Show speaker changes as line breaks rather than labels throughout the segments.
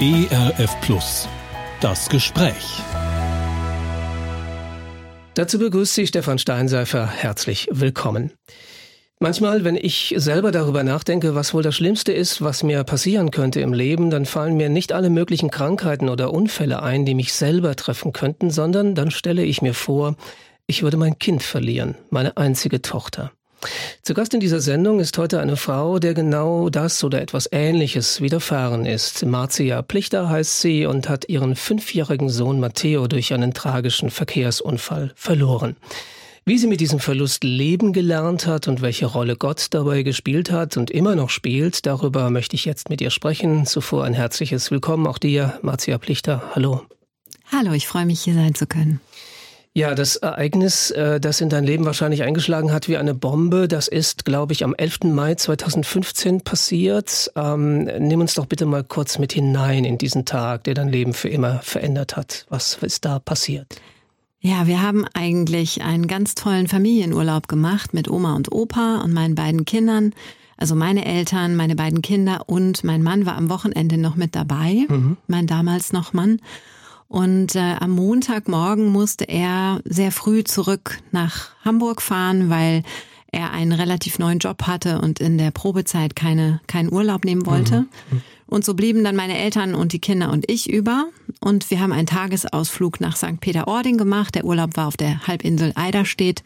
ERF Plus. Das Gespräch.
Dazu begrüßt Sie Stefan Steinseifer herzlich willkommen. Manchmal, wenn ich selber darüber nachdenke, was wohl das Schlimmste ist, was mir passieren könnte im Leben, dann fallen mir nicht alle möglichen Krankheiten oder Unfälle ein, die mich selber treffen könnten, sondern dann stelle ich mir vor, ich würde mein Kind verlieren, meine einzige Tochter. Zu Gast in dieser Sendung ist heute eine Frau, der genau das oder etwas Ähnliches widerfahren ist. Marcia Plichter heißt sie und hat ihren fünfjährigen Sohn Matteo durch einen tragischen Verkehrsunfall verloren. Wie sie mit diesem Verlust leben gelernt hat und welche Rolle Gott dabei gespielt hat und immer noch spielt, darüber möchte ich jetzt mit ihr sprechen. Zuvor ein herzliches Willkommen auch dir, Marcia Plichter. Hallo.
Hallo, ich freue mich hier sein zu können.
Ja, das Ereignis, äh, das in dein Leben wahrscheinlich eingeschlagen hat wie eine Bombe, das ist, glaube ich, am 11. Mai 2015 passiert. Ähm, nimm uns doch bitte mal kurz mit hinein in diesen Tag, der dein Leben für immer verändert hat. Was ist da passiert?
Ja, wir haben eigentlich einen ganz tollen Familienurlaub gemacht mit Oma und Opa und meinen beiden Kindern. Also meine Eltern, meine beiden Kinder und mein Mann war am Wochenende noch mit dabei, mhm. mein damals noch Mann. Und äh, am Montagmorgen musste er sehr früh zurück nach Hamburg fahren, weil er einen relativ neuen Job hatte und in der Probezeit keine, keinen Urlaub nehmen wollte. Mhm. Und so blieben dann meine Eltern und die Kinder und ich über. Und wir haben einen Tagesausflug nach St. Peter-Ording gemacht. Der Urlaub war auf der Halbinsel Eiderstedt.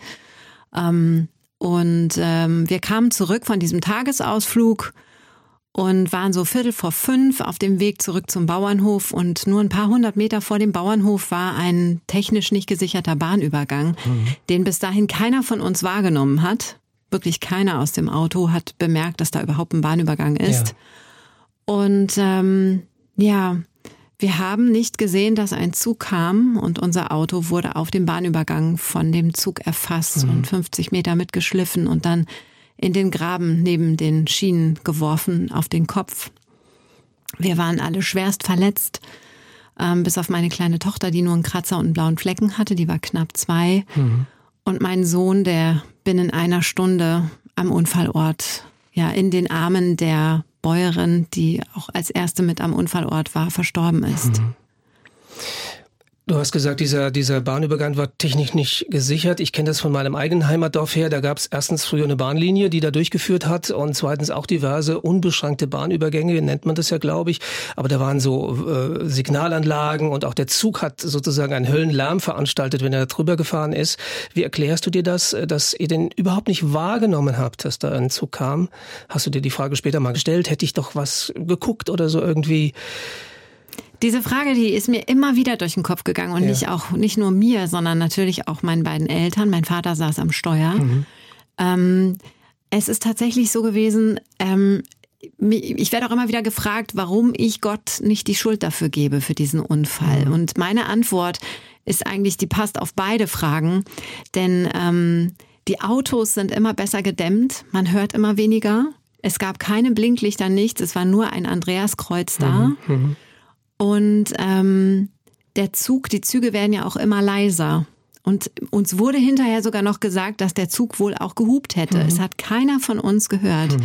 Ähm, und ähm, wir kamen zurück von diesem Tagesausflug und waren so Viertel vor fünf auf dem Weg zurück zum Bauernhof und nur ein paar hundert Meter vor dem Bauernhof war ein technisch nicht gesicherter Bahnübergang, mhm. den bis dahin keiner von uns wahrgenommen hat. Wirklich keiner aus dem Auto hat bemerkt, dass da überhaupt ein Bahnübergang ist. Ja. Und ähm, ja, wir haben nicht gesehen, dass ein Zug kam und unser Auto wurde auf dem Bahnübergang von dem Zug erfasst mhm. und 50 Meter mitgeschliffen und dann in den Graben neben den Schienen geworfen auf den Kopf. Wir waren alle schwerst verletzt, ähm, bis auf meine kleine Tochter, die nur einen Kratzer und einen blauen Flecken hatte, die war knapp zwei. Mhm. Und mein Sohn, der binnen einer Stunde am Unfallort, ja, in den Armen der Bäuerin, die auch als erste mit am Unfallort war, verstorben ist. Mhm.
Du hast gesagt, dieser, dieser Bahnübergang war technisch nicht gesichert. Ich kenne das von meinem eigenen Heimatdorf her. Da gab es erstens früher eine Bahnlinie, die da durchgeführt hat und zweitens auch diverse unbeschränkte Bahnübergänge, nennt man das ja, glaube ich. Aber da waren so äh, Signalanlagen und auch der Zug hat sozusagen einen Höllenlärm veranstaltet, wenn er drüber gefahren ist. Wie erklärst du dir das, dass ihr den überhaupt nicht wahrgenommen habt, dass da ein Zug kam? Hast du dir die Frage später mal gestellt? Hätte ich doch was geguckt oder so irgendwie?
Diese Frage, die ist mir immer wieder durch den Kopf gegangen und ja. nicht auch nicht nur mir, sondern natürlich auch meinen beiden Eltern. Mein Vater saß am Steuer. Mhm. Ähm, es ist tatsächlich so gewesen. Ähm, ich werde auch immer wieder gefragt, warum ich Gott nicht die Schuld dafür gebe für diesen Unfall. Mhm. Und meine Antwort ist eigentlich, die passt auf beide Fragen, denn ähm, die Autos sind immer besser gedämmt, man hört immer weniger. Es gab keine Blinklichter, nichts. Es war nur ein Andreaskreuz da. Mhm. Und ähm, der Zug, die Züge werden ja auch immer leiser. Und uns wurde hinterher sogar noch gesagt, dass der Zug wohl auch gehupt hätte. Mhm. Es hat keiner von uns gehört. Mhm.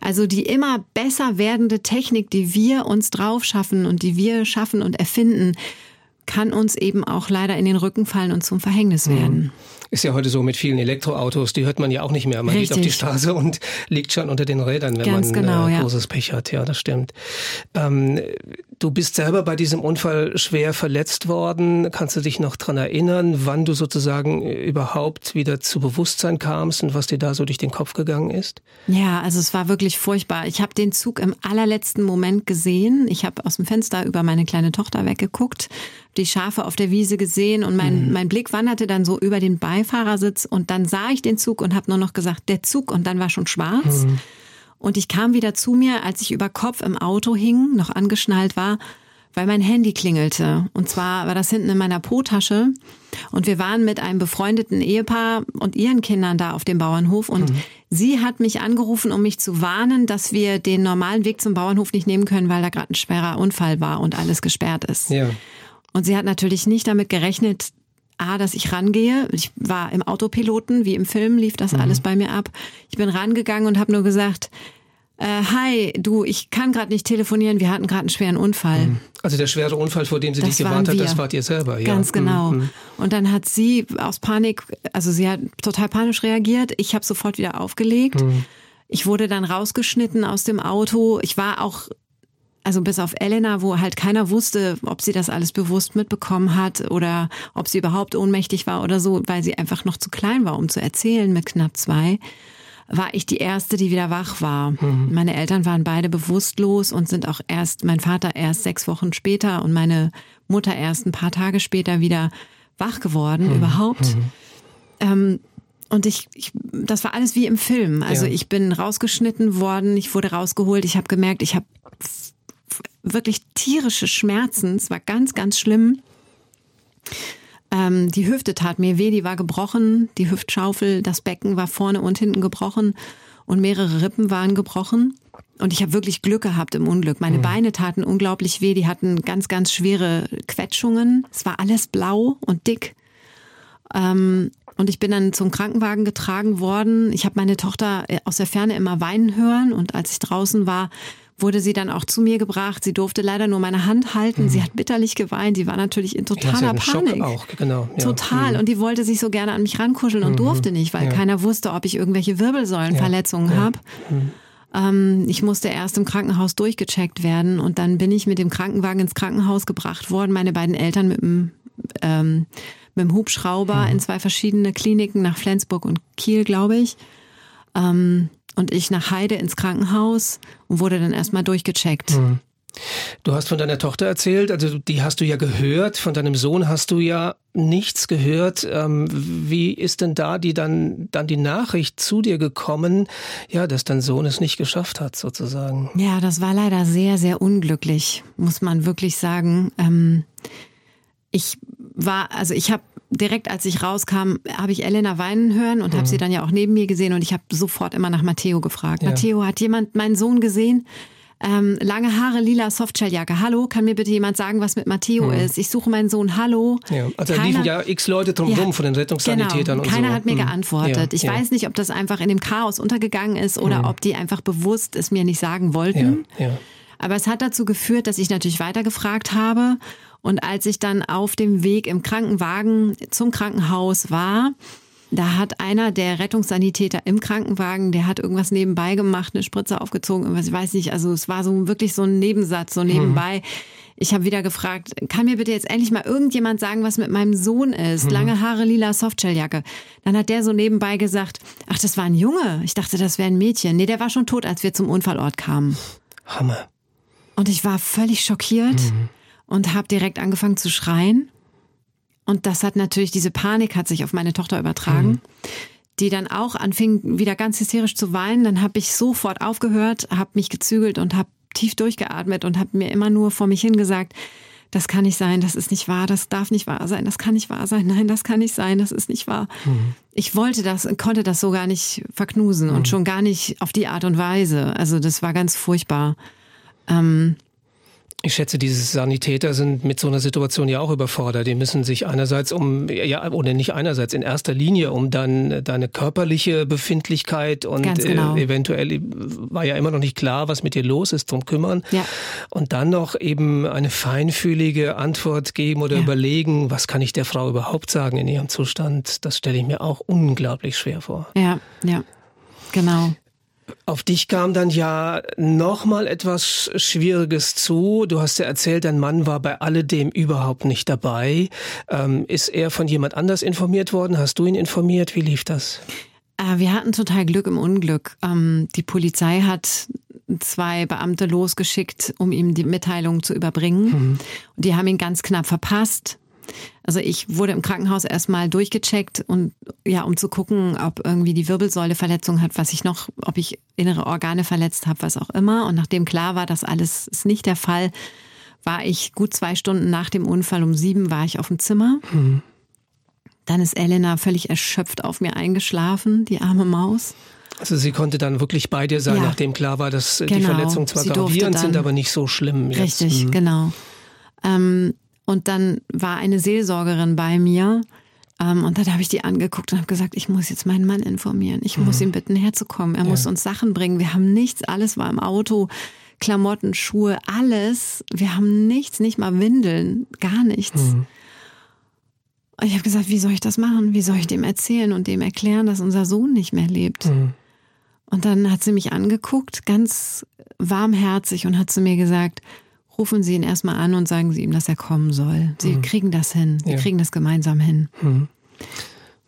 Also die immer besser werdende Technik, die wir uns drauf schaffen und die wir schaffen und erfinden, kann uns eben auch leider in den Rücken fallen und zum Verhängnis mhm.
Ist ja heute so mit vielen Elektroautos, die hört man ja auch nicht mehr. Man Richtig. geht auf die Straße und liegt schon unter den Rädern, wenn Ganz man genau, äh, großes ja. Pech hat. Ja, das stimmt. Ähm, du bist selber bei diesem Unfall schwer verletzt worden. Kannst du dich noch dran erinnern, wann du sozusagen überhaupt wieder zu Bewusstsein kamst und was dir da so durch den Kopf gegangen ist?
Ja, also es war wirklich furchtbar. Ich habe den Zug im allerletzten Moment gesehen. Ich habe aus dem Fenster über meine kleine Tochter weggeguckt die Schafe auf der Wiese gesehen und mein, mhm. mein Blick wanderte dann so über den Beifahrersitz und dann sah ich den Zug und habe nur noch gesagt, der Zug und dann war schon schwarz. Mhm. Und ich kam wieder zu mir, als ich über Kopf im Auto hing, noch angeschnallt war, weil mein Handy klingelte. Und zwar war das hinten in meiner Po-Tasche. Und wir waren mit einem befreundeten Ehepaar und ihren Kindern da auf dem Bauernhof. Und mhm. sie hat mich angerufen, um mich zu warnen, dass wir den normalen Weg zum Bauernhof nicht nehmen können, weil da gerade ein schwerer Unfall war und alles gesperrt ist. Ja. Und sie hat natürlich nicht damit gerechnet, A, dass ich rangehe. Ich war im Autopiloten, wie im Film lief das mhm. alles bei mir ab. Ich bin rangegangen und habe nur gesagt, äh, hi, du, ich kann gerade nicht telefonieren, wir hatten gerade einen schweren Unfall. Mhm.
Also der schwere Unfall, vor dem sie das dich gewarnt hat, das wart ihr selber, ja.
Ganz genau. Mhm. Und dann hat sie aus Panik, also sie hat total panisch reagiert. Ich habe sofort wieder aufgelegt. Mhm. Ich wurde dann rausgeschnitten aus dem Auto. Ich war auch also bis auf Elena, wo halt keiner wusste, ob sie das alles bewusst mitbekommen hat oder ob sie überhaupt ohnmächtig war oder so, weil sie einfach noch zu klein war, um zu erzählen mit knapp zwei, war ich die erste, die wieder wach war. Mhm. Meine Eltern waren beide bewusstlos und sind auch erst, mein Vater erst sechs Wochen später und meine Mutter erst ein paar Tage später wieder wach geworden mhm. überhaupt. Mhm. Ähm, und ich, ich, das war alles wie im Film. Also ja. ich bin rausgeschnitten worden, ich wurde rausgeholt, ich habe gemerkt, ich habe wirklich tierische Schmerzen. Es war ganz, ganz schlimm. Ähm, die Hüfte tat mir weh, die war gebrochen, die Hüftschaufel, das Becken war vorne und hinten gebrochen und mehrere Rippen waren gebrochen. Und ich habe wirklich Glück gehabt im Unglück. Meine mhm. Beine taten unglaublich weh, die hatten ganz, ganz schwere Quetschungen. Es war alles blau und dick. Ähm, und ich bin dann zum Krankenwagen getragen worden. Ich habe meine Tochter äh, aus der Ferne immer weinen hören. Und als ich draußen war, wurde sie dann auch zu mir gebracht. Sie durfte leider nur meine Hand halten. Mhm. Sie hat bitterlich geweint. Sie war natürlich in totaler Panik.
Schock auch, genau.
Ja. Total. Mhm. Und die wollte sich so gerne an mich rankuscheln und mhm. durfte nicht, weil ja. keiner wusste, ob ich irgendwelche Wirbelsäulenverletzungen ja. habe. Mhm. Ähm, ich musste erst im Krankenhaus durchgecheckt werden und dann bin ich mit dem Krankenwagen ins Krankenhaus gebracht worden. Meine beiden Eltern mit dem, ähm, mit dem Hubschrauber mhm. in zwei verschiedene Kliniken nach Flensburg und Kiel, glaube ich. Ähm, und ich nach Heide ins Krankenhaus und wurde dann erstmal durchgecheckt. Mhm.
Du hast von deiner Tochter erzählt, also die hast du ja gehört, von deinem Sohn hast du ja nichts gehört. Ähm, wie ist denn da die dann, dann die Nachricht zu dir gekommen, ja, dass dein Sohn es nicht geschafft hat, sozusagen?
Ja, das war leider sehr, sehr unglücklich, muss man wirklich sagen. Ähm, ich war, also ich habe direkt als ich rauskam, habe ich Elena weinen hören und mhm. habe sie dann ja auch neben mir gesehen und ich habe sofort immer nach Matteo gefragt. Ja. Matteo, hat jemand meinen Sohn gesehen? Ähm, lange Haare, lila Softshelljacke. Hallo, kann mir bitte jemand sagen, was mit Matteo mhm. ist? Ich suche meinen Sohn. Hallo.
Ja, also da liefen ja x Leute drumherum ja, von den Rettungssanitätern
genau.
und
Keiner
so.
hat mir mhm. geantwortet. Ich weiß nicht, ob das einfach in dem Chaos untergegangen ist oder mhm. ob die einfach bewusst es mir nicht sagen wollten. Aber es hat dazu geführt, dass ich natürlich weitergefragt habe und als ich dann auf dem Weg im Krankenwagen zum Krankenhaus war, da hat einer der Rettungssanitäter im Krankenwagen, der hat irgendwas nebenbei gemacht, eine Spritze aufgezogen, irgendwas, ich weiß nicht, also es war so wirklich so ein Nebensatz, so nebenbei. Mhm. Ich habe wieder gefragt, kann mir bitte jetzt endlich mal irgendjemand sagen, was mit meinem Sohn ist? Mhm. Lange Haare, lila Softshelljacke. Dann hat der so nebenbei gesagt, ach, das war ein Junge. Ich dachte, das wäre ein Mädchen. Nee, der war schon tot, als wir zum Unfallort kamen.
Hammer.
Und ich war völlig schockiert. Mhm und habe direkt angefangen zu schreien. Und das hat natürlich, diese Panik hat sich auf meine Tochter übertragen, mhm. die dann auch anfing, wieder ganz hysterisch zu weinen. Dann habe ich sofort aufgehört, habe mich gezügelt und habe tief durchgeatmet und habe mir immer nur vor mich hingesagt, das kann nicht sein, das ist nicht wahr, das darf nicht wahr sein, das kann nicht wahr sein, nein, das kann nicht sein, das ist nicht wahr. Mhm. Ich wollte das, konnte das so gar nicht verknusen mhm. und schon gar nicht auf die Art und Weise. Also das war ganz furchtbar. Ähm,
ich schätze, diese Sanitäter sind mit so einer Situation ja auch überfordert. Die müssen sich einerseits um, ja, oder nicht einerseits, in erster Linie um dann deine körperliche Befindlichkeit und genau. äh, eventuell war ja immer noch nicht klar, was mit dir los ist, drum kümmern. Ja. Und dann noch eben eine feinfühlige Antwort geben oder ja. überlegen, was kann ich der Frau überhaupt sagen in ihrem Zustand. Das stelle ich mir auch unglaublich schwer vor.
Ja, ja. Genau.
Auf dich kam dann ja nochmal etwas Schwieriges zu. Du hast ja erzählt, dein Mann war bei alledem überhaupt nicht dabei. Ähm, ist er von jemand anders informiert worden? Hast du ihn informiert? Wie lief das?
Äh, wir hatten total Glück im Unglück. Ähm, die Polizei hat zwei Beamte losgeschickt, um ihm die Mitteilung zu überbringen. Mhm. Und die haben ihn ganz knapp verpasst. Also ich wurde im Krankenhaus erstmal durchgecheckt und ja, um zu gucken, ob irgendwie die Wirbelsäule Verletzung hat, was ich noch, ob ich innere Organe verletzt habe, was auch immer. Und nachdem klar war, dass alles ist nicht der Fall, war ich gut zwei Stunden nach dem Unfall um sieben war ich auf dem Zimmer. Mhm. Dann ist Elena völlig erschöpft auf mir eingeschlafen, die arme Maus.
Also sie konnte dann wirklich bei dir sein, ja. nachdem klar war, dass genau. die Verletzungen zwar gravierend sind, aber nicht so schlimm.
Jetzt. Richtig, mhm. genau. Ähm, und dann war eine Seelsorgerin bei mir, Ähm, und dann habe ich die angeguckt und habe gesagt, ich muss jetzt meinen Mann informieren. Ich muss ihn bitten, herzukommen. Er ja. muss uns Sachen bringen. Wir haben nichts, alles war im Auto. Klamotten, Schuhe, alles. Wir haben nichts, nicht mal Windeln, gar nichts. Mhm. Und ich habe gesagt, wie soll ich das machen? Wie soll ich dem erzählen und dem erklären, dass unser Sohn nicht mehr lebt? Mhm. Und dann hat sie mich angeguckt, ganz warmherzig und hat zu mir gesagt, rufen Sie ihn erstmal an und sagen Sie ihm, dass er kommen soll. Sie mhm. kriegen das hin. Wir ja. kriegen das gemeinsam hin. Mhm.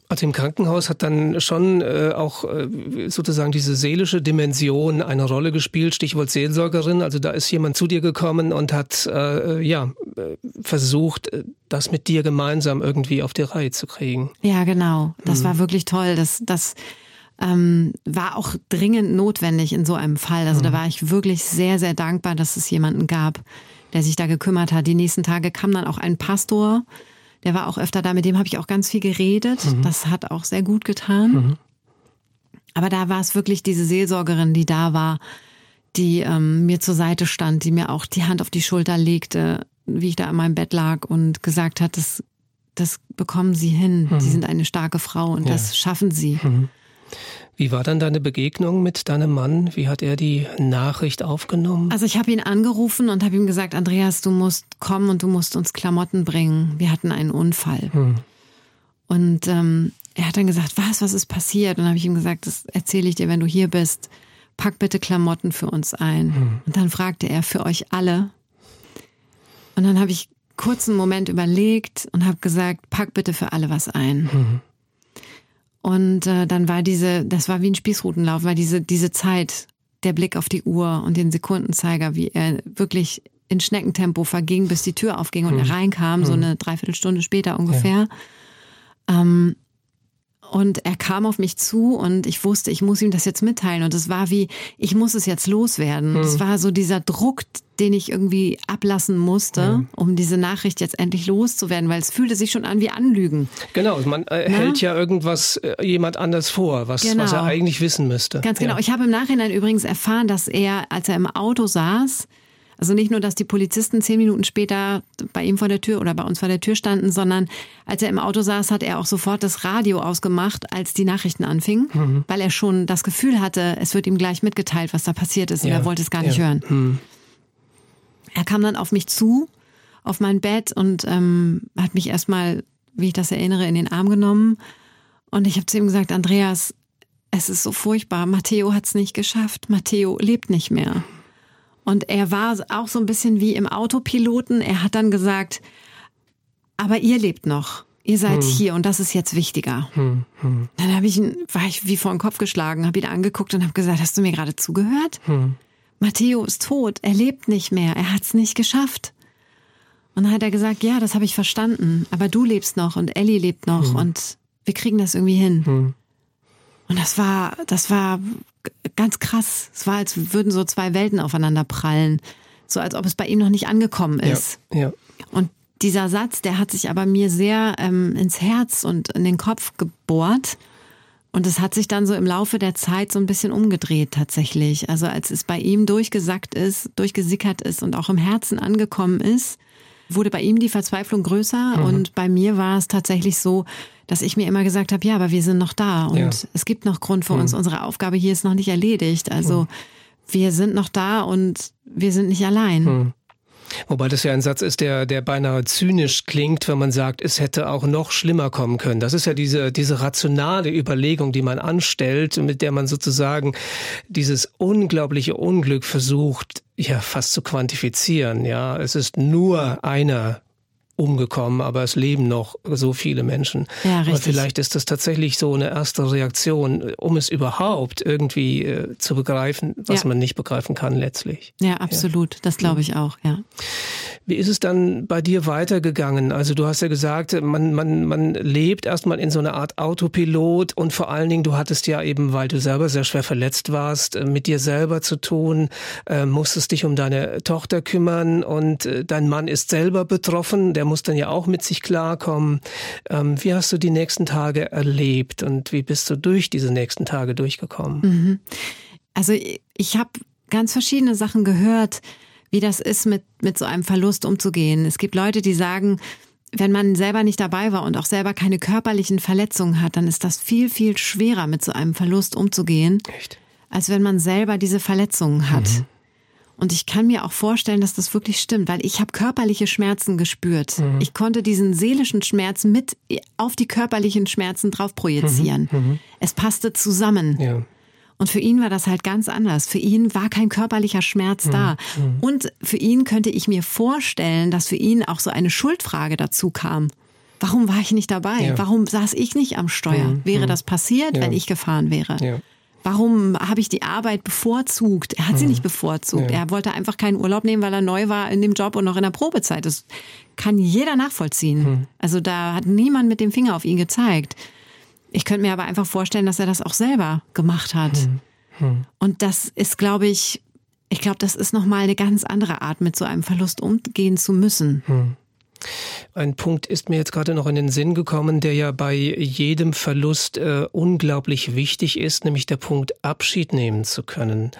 Also im Krankenhaus hat dann schon äh, auch äh, sozusagen diese seelische Dimension eine Rolle gespielt, Stichwort Seelsorgerin. Also da ist jemand zu dir gekommen und hat äh, ja äh, versucht, äh, das mit dir gemeinsam irgendwie auf die Reihe zu kriegen.
Ja, genau. Das mhm. war wirklich toll. Das, das ähm, war auch dringend notwendig in so einem Fall. Also mhm. da war ich wirklich sehr, sehr dankbar, dass es jemanden gab, der sich da gekümmert hat. Die nächsten Tage kam dann auch ein Pastor, der war auch öfter da, mit dem habe ich auch ganz viel geredet. Mhm. Das hat auch sehr gut getan. Mhm. Aber da war es wirklich diese Seelsorgerin, die da war, die ähm, mir zur Seite stand, die mir auch die Hand auf die Schulter legte, wie ich da in meinem Bett lag und gesagt hat, das, das bekommen Sie hin. Mhm. Sie sind eine starke Frau und ja. das schaffen Sie. Mhm.
Wie war dann deine Begegnung mit deinem Mann? Wie hat er die Nachricht aufgenommen?
Also ich habe ihn angerufen und habe ihm gesagt, Andreas, du musst kommen und du musst uns Klamotten bringen. Wir hatten einen Unfall. Hm. Und ähm, er hat dann gesagt, was, was ist passiert? Und habe ich ihm gesagt, das erzähle ich dir, wenn du hier bist. Pack bitte Klamotten für uns ein. Hm. Und dann fragte er, für euch alle. Und dann habe ich kurz einen Moment überlegt und habe gesagt, pack bitte für alle was ein. Hm. Und äh, dann war diese, das war wie ein Spießrutenlauf, war diese, diese Zeit, der Blick auf die Uhr und den Sekundenzeiger, wie er wirklich in Schneckentempo verging, bis die Tür aufging und hm. er reinkam, hm. so eine Dreiviertelstunde später ungefähr. Ja. Ähm, und er kam auf mich zu und ich wusste, ich muss ihm das jetzt mitteilen. Und es war wie, ich muss es jetzt loswerden. Es hm. war so dieser Druck, den ich irgendwie ablassen musste, hm. um diese Nachricht jetzt endlich loszuwerden, weil es fühlte sich schon an wie Anlügen.
Genau, man äh, hält ja irgendwas äh, jemand anders vor, was, genau. was er eigentlich wissen müsste.
Ganz genau. Ja. Ich habe im Nachhinein übrigens erfahren, dass er, als er im Auto saß, also nicht nur, dass die Polizisten zehn Minuten später bei ihm vor der Tür oder bei uns vor der Tür standen, sondern als er im Auto saß, hat er auch sofort das Radio ausgemacht, als die Nachrichten anfingen, mhm. weil er schon das Gefühl hatte, es wird ihm gleich mitgeteilt, was da passiert ist und er wollte es gar nicht ja. hören. Mhm. Er kam dann auf mich zu, auf mein Bett und ähm, hat mich erstmal, wie ich das erinnere, in den Arm genommen. Und ich habe zu ihm gesagt, Andreas, es ist so furchtbar. Matteo hat es nicht geschafft. Matteo lebt nicht mehr. Und er war auch so ein bisschen wie im Autopiloten. Er hat dann gesagt, aber ihr lebt noch. Ihr seid hm. hier und das ist jetzt wichtiger. Hm, hm. Dann habe ich ihn, war ich wie vor den Kopf geschlagen, habe ihn angeguckt und habe gesagt, hast du mir gerade zugehört? Hm. Matteo ist tot, er lebt nicht mehr, er hat es nicht geschafft. Und dann hat er gesagt, ja, das habe ich verstanden, aber du lebst noch und Ellie lebt noch hm. und wir kriegen das irgendwie hin. Hm. Und das war, das war ganz krass. Es war, als würden so zwei Welten aufeinander prallen. So als ob es bei ihm noch nicht angekommen ist. Ja, ja. Und dieser Satz, der hat sich aber mir sehr ähm, ins Herz und in den Kopf gebohrt. Und es hat sich dann so im Laufe der Zeit so ein bisschen umgedreht tatsächlich. Also als es bei ihm durchgesackt ist, durchgesickert ist und auch im Herzen angekommen ist, wurde bei ihm die Verzweiflung größer mhm. und bei mir war es tatsächlich so, dass ich mir immer gesagt habe, ja, aber wir sind noch da und ja. es gibt noch Grund für mhm. uns. Unsere Aufgabe hier ist noch nicht erledigt. Also mhm. wir sind noch da und wir sind nicht allein.
Wobei das ja ein Satz ist, der, der beinahe zynisch klingt, wenn man sagt, es hätte auch noch schlimmer kommen können. Das ist ja diese, diese rationale Überlegung, die man anstellt, mit der man sozusagen dieses unglaubliche Unglück versucht, ja, fast zu quantifizieren. Ja, es ist nur einer umgekommen, aber es leben noch so viele Menschen. Ja, richtig. Aber vielleicht ist das tatsächlich so eine erste Reaktion, um es überhaupt irgendwie äh, zu begreifen, was ja. man nicht begreifen kann letztlich.
Ja, absolut. Ja. Das glaube ich auch, ja.
Wie ist es dann bei dir weitergegangen? Also du hast ja gesagt, man, man, man lebt erstmal in so einer Art Autopilot und vor allen Dingen, du hattest ja eben, weil du selber sehr schwer verletzt warst, äh, mit dir selber zu tun, äh, musstest dich um deine Tochter kümmern und äh, dein Mann ist selber betroffen, der muss dann ja auch mit sich klarkommen. Ähm, wie hast du die nächsten Tage erlebt und wie bist du durch diese nächsten Tage durchgekommen? Mhm.
Also ich habe ganz verschiedene Sachen gehört wie das ist, mit, mit so einem Verlust umzugehen. Es gibt Leute, die sagen, wenn man selber nicht dabei war und auch selber keine körperlichen Verletzungen hat, dann ist das viel, viel schwerer, mit so einem Verlust umzugehen,
Echt?
als wenn man selber diese Verletzungen hat.
Mhm.
Und ich kann mir auch vorstellen, dass das wirklich stimmt, weil ich habe körperliche Schmerzen gespürt.
Mhm.
Ich konnte diesen seelischen Schmerz mit auf die körperlichen Schmerzen drauf projizieren. Es passte zusammen.
Mhm. Ja.
Und für ihn war das halt ganz anders. Für ihn war kein körperlicher
Mhm.
Schmerz da. Und für ihn könnte ich mir vorstellen, dass für ihn auch so eine Schuldfrage dazu kam. Warum war ich nicht dabei?
Ja. Mhm.
Warum saß ich nicht am Steuer? Wäre das passiert, wenn ich gefahren wäre? Warum habe ich die Arbeit bevorzugt? Er hat sie nicht bevorzugt.
Ja.
Er wollte einfach keinen Urlaub nehmen, weil er neu war in dem Job und noch in der Probezeit. Das kann jeder nachvollziehen. Also da hat niemand mit dem Finger auf ihn gezeigt. Ich könnte mir aber einfach vorstellen, dass er das auch selber gemacht hat. Und das ist, glaube ich, ich glaube, das ist nochmal eine ganz andere Art, mit so einem Verlust umgehen zu müssen.
Ein Punkt ist mir jetzt gerade noch in den Sinn gekommen, der ja bei jedem Verlust äh, unglaublich wichtig ist, nämlich der Punkt Abschied nehmen zu können.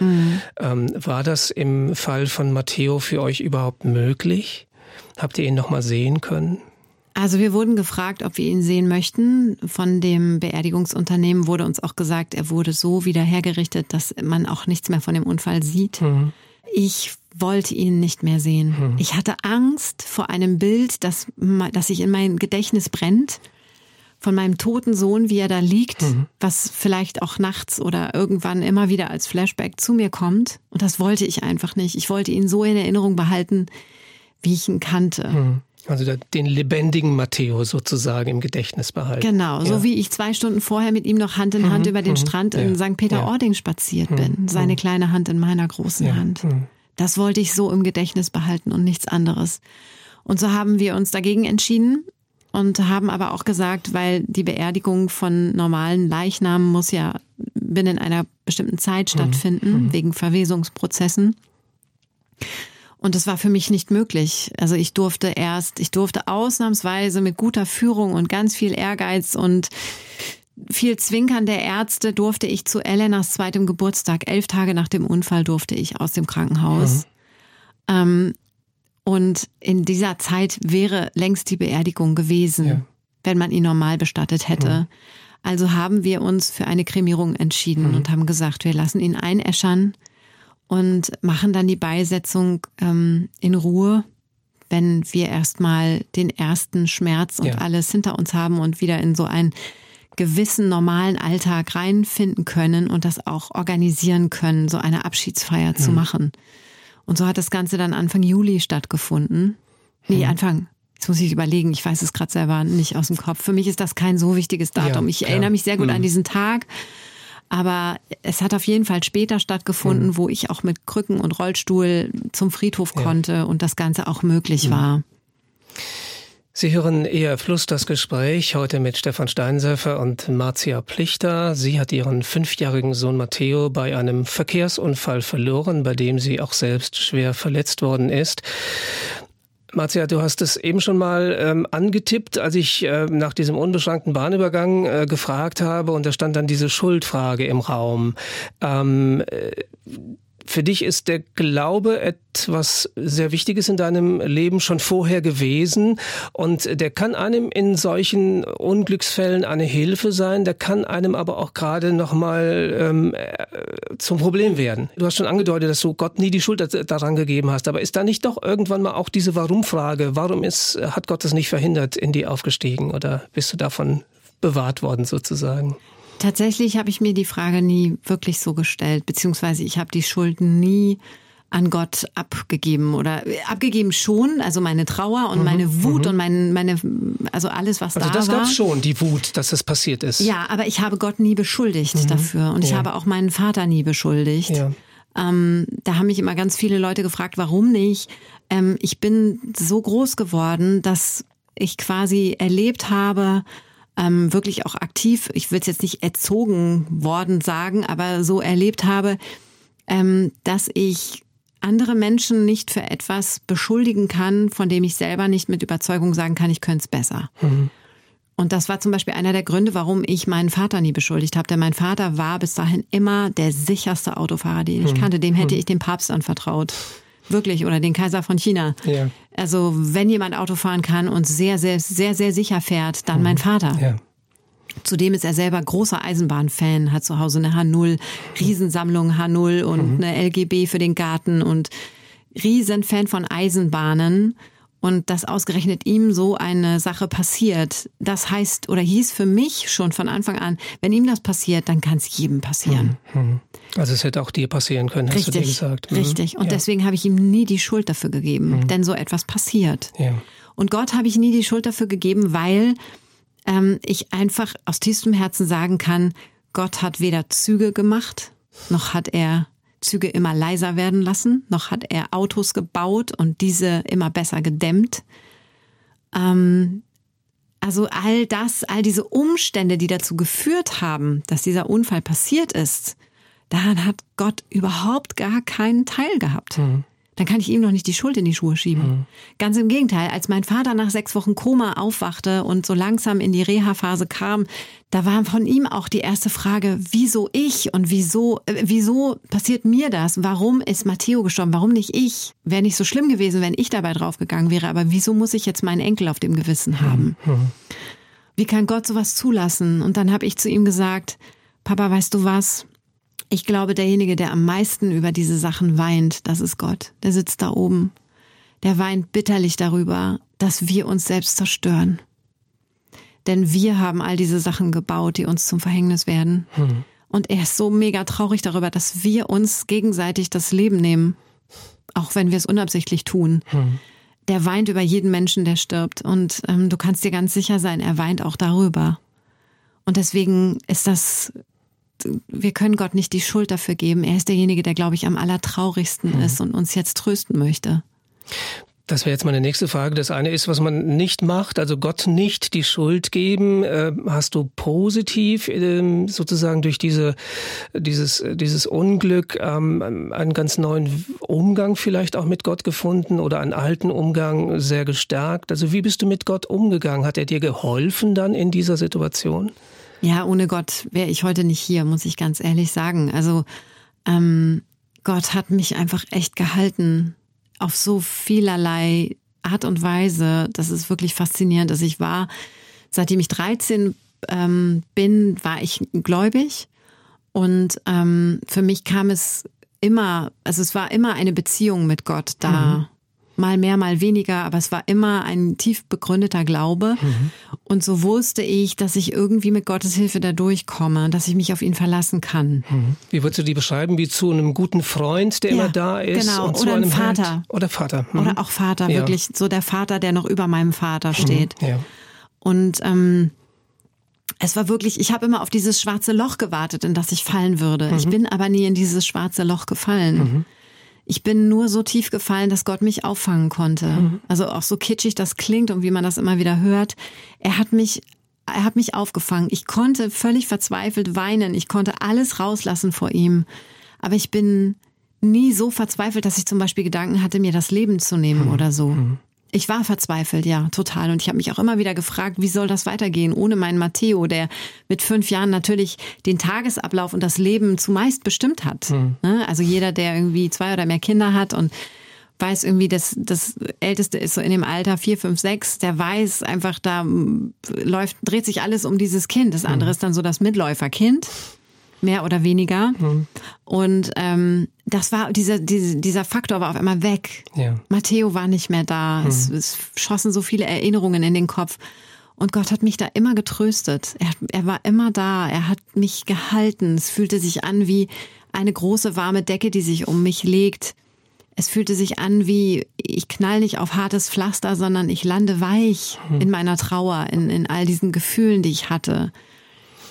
Ähm, war das im Fall von Matteo für euch überhaupt möglich? Habt ihr ihn noch mal sehen können?
Also wir wurden gefragt, ob wir ihn sehen möchten. Von dem Beerdigungsunternehmen wurde uns auch gesagt, er wurde so wieder hergerichtet, dass man auch nichts mehr von dem Unfall sieht. Ich wollte ihn nicht mehr sehen. Ich hatte Angst vor einem Bild, das, das sich in mein Gedächtnis brennt. Von meinem toten Sohn, wie er da liegt, was vielleicht auch nachts oder irgendwann immer wieder als Flashback zu mir kommt. Und das wollte ich einfach nicht. Ich wollte ihn so in Erinnerung behalten, wie ich ihn kannte.
Also der, den lebendigen Matteo sozusagen im Gedächtnis behalten.
Genau, so
Ja. Mhm.
wie ich zwei Stunden vorher mit ihm noch Hand in Hand über den Strand in
Ja.
St. Peter-Ording spaziert bin. Seine kleine Hand in meiner großen Hand. Das wollte ich so im Gedächtnis behalten und nichts anderes. Und so haben wir uns dagegen entschieden und haben aber auch gesagt, weil die Beerdigung von normalen Leichnamen muss ja binnen einer bestimmten Zeit stattfinden, wegen Verwesungsprozessen. Und das war für mich nicht möglich. Also ich durfte erst, ich durfte ausnahmsweise mit guter Führung und ganz viel Ehrgeiz und viel Zwinkern der Ärzte durfte ich zu Elenas zweitem Geburtstag, elf Tage nach dem Unfall, durfte ich aus dem Krankenhaus. Ähm, und in dieser Zeit wäre längst die Beerdigung gewesen,
Ja.
wenn man ihn normal bestattet hätte. Also haben wir uns für eine Kremierung entschieden und haben gesagt, wir lassen ihn einäschern und machen dann die Beisetzung ähm, in Ruhe, wenn wir erstmal den ersten Schmerz und
Ja.
alles hinter uns haben und wieder in so einen gewissen normalen Alltag reinfinden können und das auch organisieren können, so eine Abschiedsfeier zu machen. Und so hat das Ganze dann Anfang Juli stattgefunden. Nee, Anfang. Jetzt muss ich überlegen, ich weiß es gerade selber nicht aus dem Kopf. Für mich ist das kein so wichtiges Datum.
Ja,
ich erinnere mich sehr gut an diesen Tag. Aber es hat auf jeden Fall später stattgefunden, wo ich auch mit Krücken und Rollstuhl zum Friedhof konnte und das Ganze auch möglich war.
Sie hören eher Fluss das Gespräch heute mit Stefan Steinsäfer und Marcia Plichter. Sie hat ihren fünfjährigen Sohn Matteo bei einem Verkehrsunfall verloren, bei dem sie auch selbst schwer verletzt worden ist. Marcia, du hast es eben schon mal ähm, angetippt, als ich äh, nach diesem unbeschränkten Bahnübergang äh, gefragt habe und da stand dann diese Schuldfrage im Raum. Ähm, äh, für dich ist der Glaube etwas sehr Wichtiges in deinem Leben schon vorher gewesen und der kann einem in solchen Unglücksfällen eine Hilfe sein, der kann einem aber auch gerade nochmal ähm, äh, zum Problem werden. Du hast schon angedeutet, dass du Gott nie die Schuld daran gegeben hast, aber ist da nicht doch irgendwann mal auch diese Warum-Frage, warum ist, hat Gott das nicht verhindert, in die aufgestiegen oder bist du davon bewahrt worden sozusagen?
Tatsächlich habe ich mir die Frage nie wirklich so gestellt, beziehungsweise ich habe die Schulden nie an Gott abgegeben oder äh, abgegeben schon, also meine Trauer und meine Wut und mein, meine, also alles, was
Mhm, Also
da
das
war.
gab's schon, die Wut, dass das passiert ist.
Ja, aber ich habe Gott nie beschuldigt dafür und ich
Ja.
habe auch meinen Vater nie beschuldigt.
Ja.
Ähm, da haben mich immer ganz viele Leute gefragt, warum nicht. Ähm, ich bin so groß geworden, dass ich quasi erlebt habe, ähm, wirklich auch aktiv, ich will es jetzt nicht erzogen worden sagen, aber so erlebt habe, ähm, dass ich andere Menschen nicht für etwas beschuldigen kann, von dem ich selber nicht mit Überzeugung sagen kann, ich könnte es besser. Und das war zum Beispiel einer der Gründe, warum ich meinen Vater nie beschuldigt habe. Denn mein Vater war bis dahin immer der sicherste Autofahrer, den ich kannte. Dem hätte ich den Papst anvertraut. Wirklich, oder den Kaiser von China.
Ja.
Also wenn jemand Auto fahren kann und sehr, sehr, sehr, sehr sicher fährt, dann mein Vater.
Ja.
Zudem ist er selber großer Eisenbahnfan, hat zu Hause eine H0, Riesensammlung H0 und eine LGB für den Garten und Riesenfan von Eisenbahnen. Und dass ausgerechnet ihm so eine Sache passiert, das heißt oder hieß für mich schon von Anfang an, wenn ihm das passiert, dann kann es jedem passieren.
Also es hätte auch dir passieren können, hast du dir
Richtig,
gesagt. Mhm.
richtig. Und
ja.
deswegen habe ich ihm nie die Schuld dafür gegeben, denn so etwas passiert.
Ja.
Und Gott habe ich nie die Schuld dafür gegeben, weil ähm, ich einfach aus tiefstem Herzen sagen kann, Gott hat weder Züge gemacht, noch hat er Züge immer leiser werden lassen, noch hat er Autos gebaut und diese immer besser gedämmt. Ähm, also all das, all diese Umstände, die dazu geführt haben, dass dieser Unfall passiert ist, daran hat Gott überhaupt gar keinen Teil gehabt. Dann kann ich ihm noch nicht die Schuld in die Schuhe schieben. Ganz im Gegenteil, als mein Vater nach sechs Wochen Koma aufwachte und so langsam in die Reha-Phase kam, da war von ihm auch die erste Frage, wieso ich und wieso, äh, wieso passiert mir das? Warum ist Matteo gestorben? Warum nicht ich? Wäre nicht so schlimm gewesen, wenn ich dabei draufgegangen wäre, aber wieso muss ich jetzt meinen Enkel auf dem Gewissen haben? Wie kann Gott sowas zulassen? Und dann habe ich zu ihm gesagt, Papa, weißt du was? Ich glaube, derjenige, der am meisten über diese Sachen weint, das ist Gott. Der sitzt da oben. Der weint bitterlich darüber, dass wir uns selbst zerstören. Denn wir haben all diese Sachen gebaut, die uns zum Verhängnis werden. Und er ist so mega traurig darüber, dass wir uns gegenseitig das Leben nehmen. Auch wenn wir es unabsichtlich tun. Der weint über jeden Menschen, der stirbt. Und ähm, du kannst dir ganz sicher sein, er weint auch darüber. Und deswegen ist das wir können Gott nicht die Schuld dafür geben. Er ist derjenige, der, glaube ich, am allertraurigsten ist und uns jetzt trösten möchte.
Das wäre jetzt meine nächste Frage. Das eine ist, was man nicht macht, also Gott nicht die Schuld geben. Äh, hast du positiv ähm, sozusagen durch diese, dieses, dieses Unglück ähm, einen ganz neuen Umgang vielleicht auch mit Gott gefunden oder einen alten Umgang sehr gestärkt? Also wie bist du mit Gott umgegangen? Hat er dir geholfen dann in dieser Situation?
Ja, ohne Gott wäre ich heute nicht hier, muss ich ganz ehrlich sagen. Also ähm, Gott hat mich einfach echt gehalten auf so vielerlei Art und Weise. Das ist wirklich faszinierend. Also ich war, seitdem ich 13 ähm, bin, war ich gläubig. Und ähm, für mich kam es immer, also es war immer eine Beziehung mit Gott da. Mhm. Mal mehr, mal weniger, aber es war immer ein tief begründeter Glaube. Mhm. Und so wusste ich, dass ich irgendwie mit Gottes Hilfe da durchkomme, dass ich mich auf ihn verlassen kann.
Mhm. Wie würdest du die beschreiben? Wie zu einem guten Freund, der
Ja,
immer da ist?
genau.
Und zu
Oder ein
einem
Vater.
Held? Oder Vater. Mhm.
Oder auch Vater,
Ja.
wirklich so der Vater, der noch über meinem Vater steht.
Ja.
Und ähm, es war wirklich, ich habe immer auf dieses schwarze Loch gewartet, in das ich fallen würde. Ich bin aber nie in dieses schwarze Loch gefallen. Ich bin nur so tief gefallen, dass Gott mich auffangen konnte. Also auch so kitschig das klingt und wie man das immer wieder hört. Er hat mich, er hat mich aufgefangen. Ich konnte völlig verzweifelt weinen. Ich konnte alles rauslassen vor ihm. Aber ich bin nie so verzweifelt, dass ich zum Beispiel Gedanken hatte, mir das Leben zu nehmen oder so. Ich war verzweifelt, ja, total. Und ich habe mich auch immer wieder gefragt, wie soll das weitergehen ohne meinen Matteo, der mit fünf Jahren natürlich den Tagesablauf und das Leben zumeist bestimmt hat. Ne? Also jeder, der irgendwie zwei oder mehr Kinder hat und weiß irgendwie, dass das Älteste ist so in dem Alter vier, fünf, sechs, der weiß einfach, da läuft, dreht sich alles um dieses Kind. Das andere ist dann so das Mitläuferkind mehr oder weniger. Und ähm, das war dieser diese, dieser Faktor war auf einmal weg.
Ja.
Matteo war nicht mehr da. Es, es schossen so viele Erinnerungen in den Kopf. Und Gott hat mich da immer getröstet. Er, er war immer da. Er hat mich gehalten. Es fühlte sich an wie eine große warme Decke, die sich um mich legt. Es fühlte sich an wie, ich knall nicht auf hartes Pflaster, sondern ich lande weich in meiner Trauer, in, in all diesen Gefühlen, die ich hatte.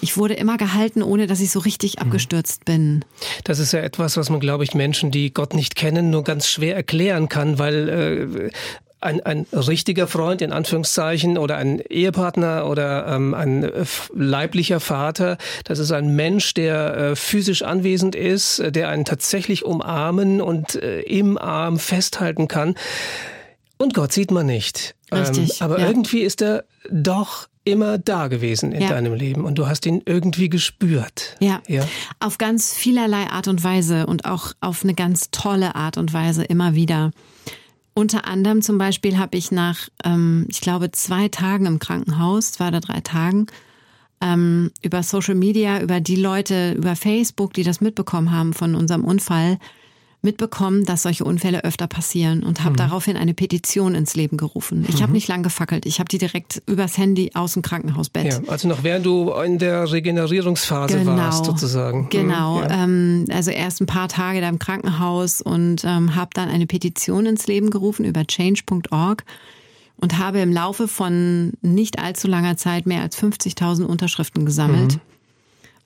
Ich wurde immer gehalten, ohne dass ich so richtig abgestürzt bin.
Das ist ja etwas, was man, glaube ich, Menschen, die Gott nicht kennen, nur ganz schwer erklären kann, weil äh, ein, ein richtiger Freund in Anführungszeichen oder ein Ehepartner oder ähm, ein leiblicher Vater, das ist ein Mensch, der äh, physisch anwesend ist, der einen tatsächlich umarmen und äh, im Arm festhalten kann. Und Gott sieht man nicht.
Richtig,
Ähm, aber
ja.
irgendwie ist er doch immer da gewesen in
Ja.
deinem Leben und du hast ihn irgendwie gespürt.
Ja.
Ja.
Auf ganz vielerlei Art und Weise und auch auf eine ganz tolle Art und Weise immer wieder. Unter anderem zum Beispiel habe ich nach, ähm, ich glaube, zwei Tagen im Krankenhaus, zwei oder drei Tagen, ähm, über Social Media, über die Leute, über Facebook, die das mitbekommen haben von unserem Unfall, mitbekommen, dass solche Unfälle öfter passieren und habe daraufhin eine Petition ins Leben gerufen. Ich habe nicht lang gefackelt, ich habe die direkt übers Handy aus dem Krankenhausbett.
Ja, also noch während du in der Regenerierungsphase warst, sozusagen.
Genau.
Mhm, ja.
Ähm, also erst ein paar Tage da im Krankenhaus und ähm, habe dann eine Petition ins Leben gerufen über change.org und habe im Laufe von nicht allzu langer Zeit mehr als 50.000 Unterschriften gesammelt,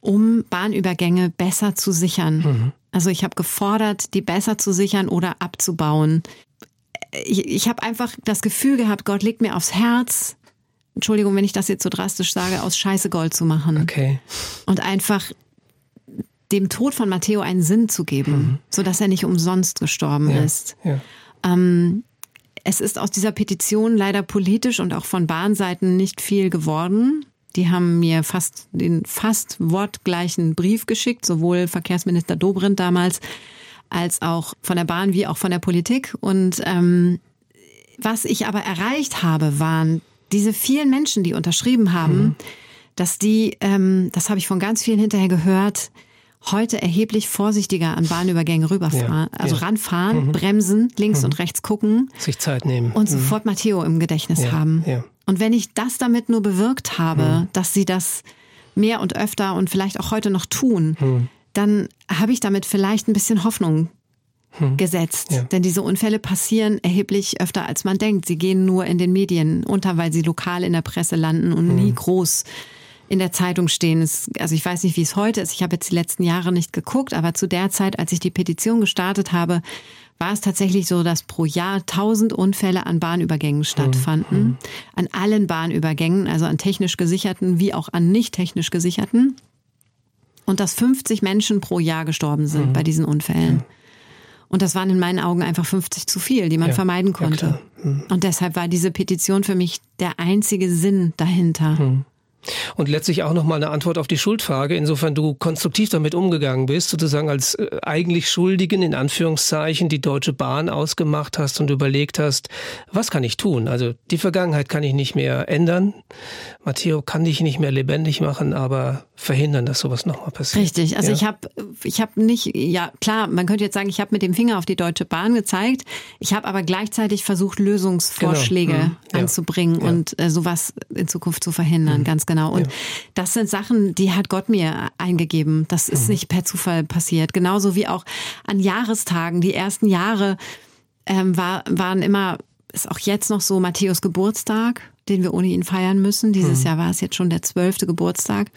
um Bahnübergänge besser zu sichern. Also ich habe gefordert, die besser zu sichern oder abzubauen. Ich, ich habe einfach das Gefühl gehabt, Gott legt mir aufs Herz, Entschuldigung, wenn ich das jetzt so drastisch sage, aus Scheiße Gold zu machen
Okay.
und einfach dem Tod von Matteo einen Sinn zu geben, so dass er nicht umsonst gestorben
Ja.
ist.
Ja.
Ähm, es ist aus dieser Petition leider politisch und auch von Bahnseiten nicht viel geworden. Die haben mir fast den fast wortgleichen Brief geschickt, sowohl Verkehrsminister Dobrindt damals als auch von der Bahn wie auch von der Politik. Und ähm, was ich aber erreicht habe, waren diese vielen Menschen, die unterschrieben haben, dass die, ähm, das habe ich von ganz vielen hinterher gehört, heute erheblich vorsichtiger an Bahnübergänge rüberfahren,
Ja,
also
ja.
ranfahren, bremsen, links und rechts gucken
Sich Zeit nehmen.
und sofort Matteo im Gedächtnis
Ja,
haben.
ja.
Und wenn ich das damit nur bewirkt habe, dass sie das mehr und öfter und vielleicht auch heute noch tun, dann habe ich damit vielleicht ein bisschen Hoffnung gesetzt.
Ja.
Denn diese Unfälle passieren erheblich öfter, als man denkt. Sie gehen nur in den Medien unter, weil sie lokal in der Presse landen und nie groß in der Zeitung stehen. Es, also ich weiß nicht, wie es heute ist. Ich habe jetzt die letzten Jahre nicht geguckt, aber zu der Zeit, als ich die Petition gestartet habe, war es tatsächlich so, dass pro Jahr 1000 Unfälle an Bahnübergängen stattfanden. An allen Bahnübergängen, also an technisch gesicherten wie auch an nicht technisch gesicherten. Und dass 50 Menschen pro Jahr gestorben sind bei diesen Unfällen. Und das waren in meinen Augen einfach 50 zu viel, die man
Ja,
vermeiden
ja,
konnte.
klar. Hm.
Und deshalb war diese Petition für mich der einzige Sinn dahinter.
Hm. Und letztlich auch nochmal eine Antwort auf die Schuldfrage, insofern du konstruktiv damit umgegangen bist, sozusagen als äh, eigentlich Schuldigen in Anführungszeichen die Deutsche Bahn ausgemacht hast und überlegt hast, was kann ich tun? Also die Vergangenheit kann ich nicht mehr ändern, Matteo kann dich nicht mehr lebendig machen, aber verhindern, dass sowas nochmal passiert.
Richtig, also
Ja.
ich habe ich hab nicht, ja klar, man könnte jetzt sagen, ich habe mit dem Finger auf die Deutsche Bahn gezeigt, ich habe aber gleichzeitig versucht, Lösungsvorschläge
Genau. Mhm. Ja.
anzubringen
Ja.
Und äh, sowas in Zukunft zu verhindern, ganz genau. Und
Ja.
das sind Sachen, die hat Gott mir eingegeben. Das
Mhm.
ist nicht per Zufall passiert. Genauso wie auch an Jahrestagen. Die ersten Jahre ähm, war, waren immer, ist auch jetzt noch so Matthäus Geburtstag, den wir ohne ihn feiern müssen. Dieses Jahr war es jetzt schon der zwölfte Geburtstag.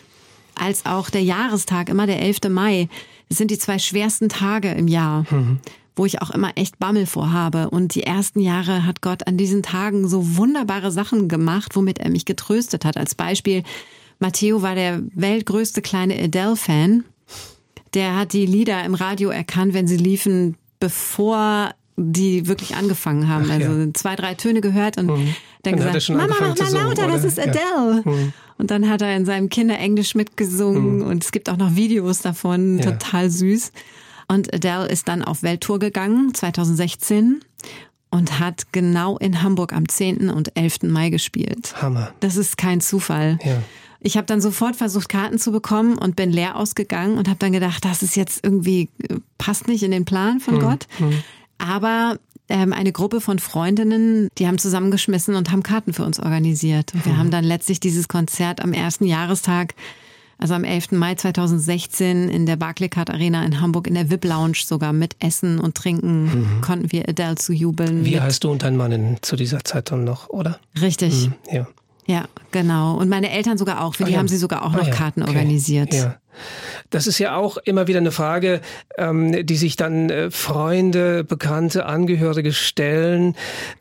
Als auch der Jahrestag, immer der 11. Mai. Das sind die zwei schwersten Tage im Jahr, wo ich auch immer echt Bammel vorhabe. Und die ersten Jahre hat Gott an diesen Tagen so wunderbare Sachen gemacht, womit er mich getröstet hat. Als Beispiel, Matteo war der weltgrößte kleine Adele-Fan. Der hat die Lieder im Radio erkannt, wenn sie liefen, bevor die wirklich angefangen haben.
Ach,
also
ja.
zwei, drei Töne gehört und dann
Dann er
gesagt, Mama, mach mal
singen,
lauter, das
oder?
ist
Ja.
Adele. Und dann hat er in seinem Kinderenglisch mitgesungen und es gibt auch noch Videos davon,
Ja.
total süß. Und Adele ist dann auf Welttour gegangen, 2016, und hat genau in Hamburg am 10. und 11. Mai gespielt.
Hammer.
Das ist kein Zufall.
Ja.
Ich habe dann sofort versucht, Karten zu bekommen und bin leer ausgegangen und habe dann gedacht, das ist jetzt irgendwie, äh, passt nicht in den Plan von Gott. Aber ähm, eine Gruppe von Freundinnen, die haben zusammengeschmissen und haben Karten für uns organisiert. Und wir haben dann letztlich dieses Konzert am ersten Jahrestag, also am 11. Mai 2016 in der Barclaycard Arena in Hamburg in der VIP Lounge sogar mit Essen und Trinken konnten wir Adele zu jubeln.
Wie heißt du und dein Mann in, zu dieser Zeit dann noch, oder?
richtig.
Ja.
Ja, genau. Und meine Eltern sogar auch. Für
Ah,
die
ja.
haben sie sogar auch
Ah,
noch
ja.
Karten
Okay.
organisiert.
Ja. Das ist ja auch immer wieder eine Frage, ähm, die sich dann äh, Freunde, Bekannte, Angehörige stellen.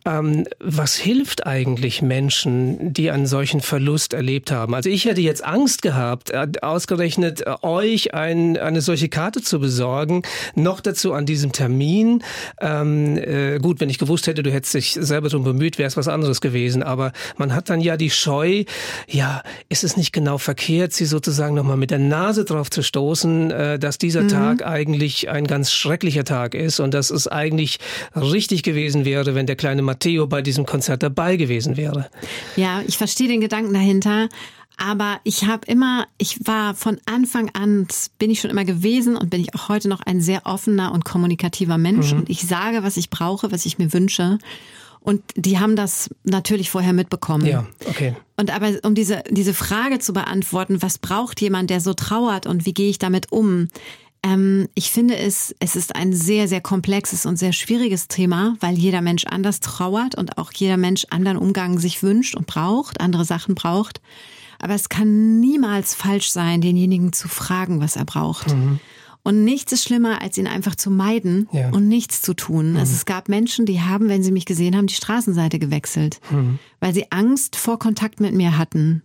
Ähm, was hilft eigentlich Menschen, die einen solchen Verlust erlebt haben? Also ich hätte jetzt Angst gehabt, äh, ausgerechnet äh, euch ein, eine solche Karte zu besorgen, noch dazu an diesem Termin. Ähm, äh, gut, wenn ich gewusst hätte, du hättest dich selber darum bemüht, wäre es was anderes gewesen. Aber man hat dann ja die Scheu, ja, ist es nicht genau verkehrt, sie sozusagen nochmal mit der Nase drauf zu stoßen? äh, dass dieser mhm. Tag eigentlich ein ganz schrecklicher Tag ist und dass es eigentlich richtig gewesen wäre, wenn der kleine Matteo bei diesem Konzert dabei gewesen wäre.
Ja, ich verstehe den Gedanken dahinter. Aber ich habe immer, ich war von Anfang an, bin ich schon immer gewesen und bin ich auch heute noch ein sehr offener und kommunikativer Mensch. Mhm. Und ich sage, was ich brauche, was ich mir wünsche. Und die haben das natürlich vorher mitbekommen.
Ja, okay.
Und aber um diese, diese Frage zu beantworten, was braucht jemand, der so trauert und wie gehe ich damit um? Ähm, ich finde es, es ist ein sehr, sehr komplexes und sehr schwieriges Thema, weil jeder Mensch anders trauert und auch jeder Mensch anderen Umgang sich wünscht und braucht, andere Sachen braucht. Aber es kann niemals falsch sein, denjenigen zu fragen, was er braucht. Mhm. Und nichts ist schlimmer, als ihn einfach zu meiden ja. und nichts zu tun. Mhm. Also es gab Menschen, die haben, wenn sie mich gesehen haben, die Straßenseite gewechselt, mhm. weil sie Angst vor Kontakt mit mir hatten.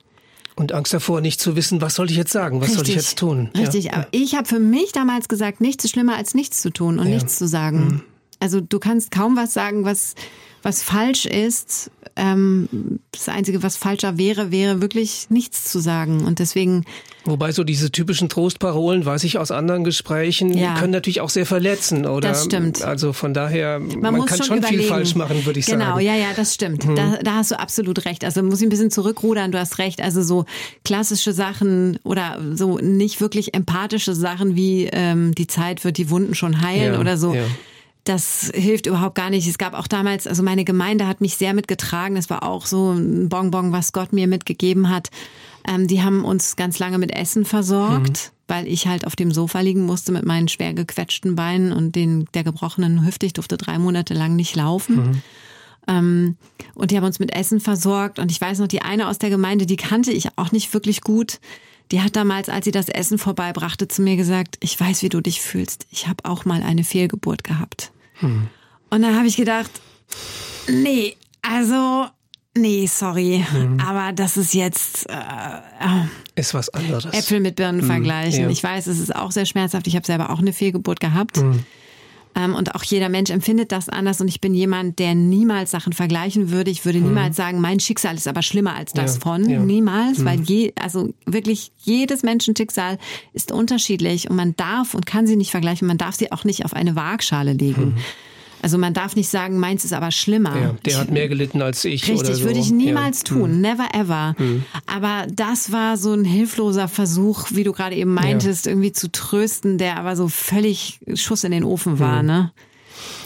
Und Angst davor, nicht zu wissen, was soll ich jetzt sagen, was Richtig. soll ich jetzt tun.
Richtig, ja. aber ich habe für mich damals gesagt, nichts ist schlimmer, als nichts zu tun und ja. nichts zu sagen. Mhm. Also du kannst kaum was sagen, was was falsch ist, ähm, das Einzige, was falscher wäre, wäre wirklich nichts zu sagen. Und deswegen.
Wobei so diese typischen Trostparolen, weiß ich aus anderen Gesprächen, ja. können natürlich auch sehr verletzen, oder?
Das stimmt.
Also von daher, man, man kann schon, schon viel falsch machen, würde ich
genau,
sagen.
Genau, ja, ja, das stimmt. Hm. Da, da hast du absolut recht. Also muss ich ein bisschen zurückrudern, du hast recht. Also so klassische Sachen oder so nicht wirklich empathische Sachen wie ähm, die Zeit wird die Wunden schon heilen ja, oder so. Ja das hilft überhaupt gar nicht. Es gab auch damals, also meine Gemeinde hat mich sehr mitgetragen. Das war auch so ein Bonbon, was Gott mir mitgegeben hat. Ähm, die haben uns ganz lange mit Essen versorgt, mhm. weil ich halt auf dem Sofa liegen musste mit meinen schwer gequetschten Beinen und den, der gebrochenen Hüfte. Ich durfte drei Monate lang nicht laufen. Mhm. Ähm, und die haben uns mit Essen versorgt. Und ich weiß noch, die eine aus der Gemeinde, die kannte ich auch nicht wirklich gut. Die hat damals, als sie das Essen vorbeibrachte, zu mir gesagt, ich weiß, wie du dich fühlst. Ich habe auch mal eine Fehlgeburt gehabt. Hm. Und dann habe ich gedacht, nee, also, nee, sorry, hm. aber das ist jetzt... Äh,
äh ist was anderes.
Äpfel mit Birnen hm. vergleichen. Ja. Ich weiß, es ist auch sehr schmerzhaft. Ich habe selber auch eine Fehlgeburt gehabt. Hm. Ähm, und auch jeder Mensch empfindet das anders. Und ich bin jemand, der niemals Sachen vergleichen würde. Ich würde hm. niemals sagen, mein Schicksal ist aber schlimmer als das ja. von. Ja. Niemals, weil je, also wirklich jedes Menschenschicksal ist unterschiedlich und man darf und kann sie nicht vergleichen. Man darf sie auch nicht auf eine Waagschale legen. Also man darf nicht sagen, meins ist aber schlimmer. Ja,
der hat mehr gelitten als ich.
Richtig,
oder so.
würde ich niemals ja. tun. Hm. Never ever. Hm. Aber das war so ein hilfloser Versuch, wie du gerade eben meintest, ja. irgendwie zu trösten, der aber so völlig Schuss in den Ofen war, hm. ne?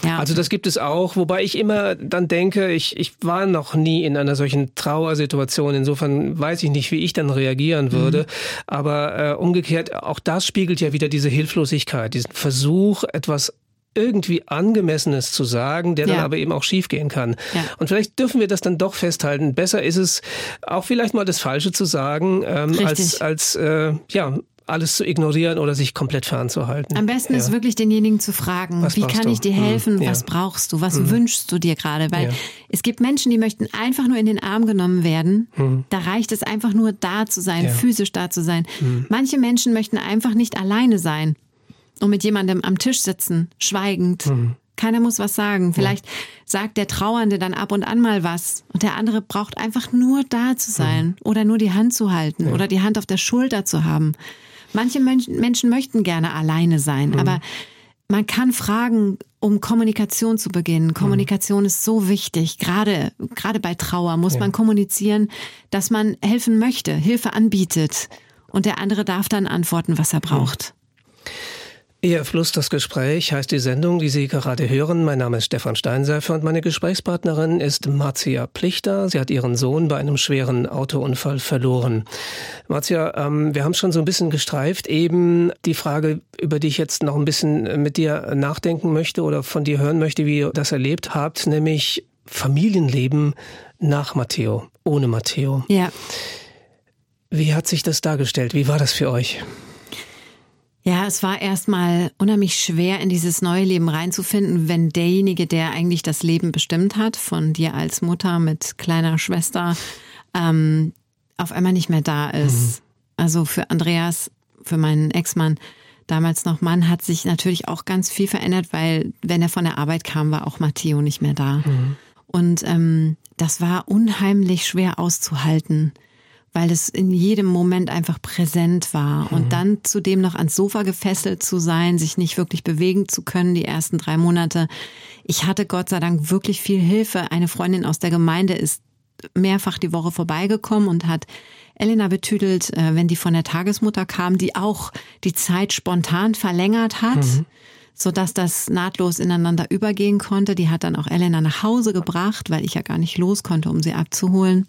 Ja. Also das gibt es auch, wobei ich immer dann denke, ich, ich war noch nie in einer solchen Trauersituation. Insofern weiß ich nicht, wie ich dann reagieren würde. Mhm. Aber äh, umgekehrt, auch das spiegelt ja wieder diese Hilflosigkeit, diesen Versuch, etwas irgendwie Angemessenes zu sagen, der ja. dann aber eben auch schiefgehen kann. Ja. Und vielleicht dürfen wir das dann doch festhalten. Besser ist es, auch vielleicht mal das Falsche zu sagen, ähm, als, als äh, ja, alles zu ignorieren oder sich komplett fernzuhalten.
Am besten ja. ist wirklich denjenigen zu fragen, was wie kann du? ich dir helfen, hm. was brauchst du, was hm. wünschst du dir gerade? Weil ja. es gibt Menschen, die möchten einfach nur in den Arm genommen werden. Hm. Da reicht es einfach nur da zu sein, ja. physisch da zu sein. Hm. Manche Menschen möchten einfach nicht alleine sein und mit jemandem am Tisch sitzen, schweigend. Mhm. Keiner muss was sagen. Vielleicht ja. sagt der Trauernde dann ab und an mal was und der andere braucht einfach nur da zu sein mhm. oder nur die Hand zu halten ja. oder die Hand auf der Schulter zu haben. Manche Menschen möchten gerne alleine sein, mhm. aber man kann fragen, um Kommunikation zu beginnen. Kommunikation ist so wichtig. Gerade, gerade bei Trauer muss ja. man kommunizieren, dass man helfen möchte, Hilfe anbietet. Und der andere darf dann antworten, was er braucht.
Ihr Fluss das Gespräch heißt die Sendung, die Sie gerade hören. Mein Name ist Stefan Steinseifer und meine Gesprächspartnerin ist Marzia Plichter. Sie hat ihren Sohn bei einem schweren Autounfall verloren. Marzia, ähm, wir haben schon so ein bisschen gestreift. Eben die Frage, über die ich jetzt noch ein bisschen mit dir nachdenken möchte oder von dir hören möchte, wie ihr das erlebt habt, nämlich Familienleben nach Matteo, ohne Matteo.
Ja.
Wie hat sich das dargestellt? Wie war das für euch?
Ja, es war erstmal unheimlich schwer, in dieses neue Leben reinzufinden, wenn derjenige, der eigentlich das Leben bestimmt hat, von dir als Mutter mit kleiner Schwester, ähm, auf einmal nicht mehr da ist. Mhm. Also für Andreas, für meinen Ex-Mann, damals noch Mann, hat sich natürlich auch ganz viel verändert, weil wenn er von der Arbeit kam, war auch Matteo nicht mehr da. Mhm. Und ähm, das war unheimlich schwer auszuhalten, weil es in jedem Moment einfach präsent war. Mhm. Und dann zudem noch ans Sofa gefesselt zu sein, sich nicht wirklich bewegen zu können, die ersten drei Monate. Ich hatte Gott sei Dank wirklich viel Hilfe. Eine Freundin aus der Gemeinde ist mehrfach die Woche vorbeigekommen und hat Elena betüdelt, äh, wenn die von der Tagesmutter kam, die auch die Zeit spontan verlängert hat. Mhm so dass das nahtlos ineinander übergehen konnte. Die hat dann auch Elena nach Hause gebracht, weil ich ja gar nicht los konnte, um sie abzuholen.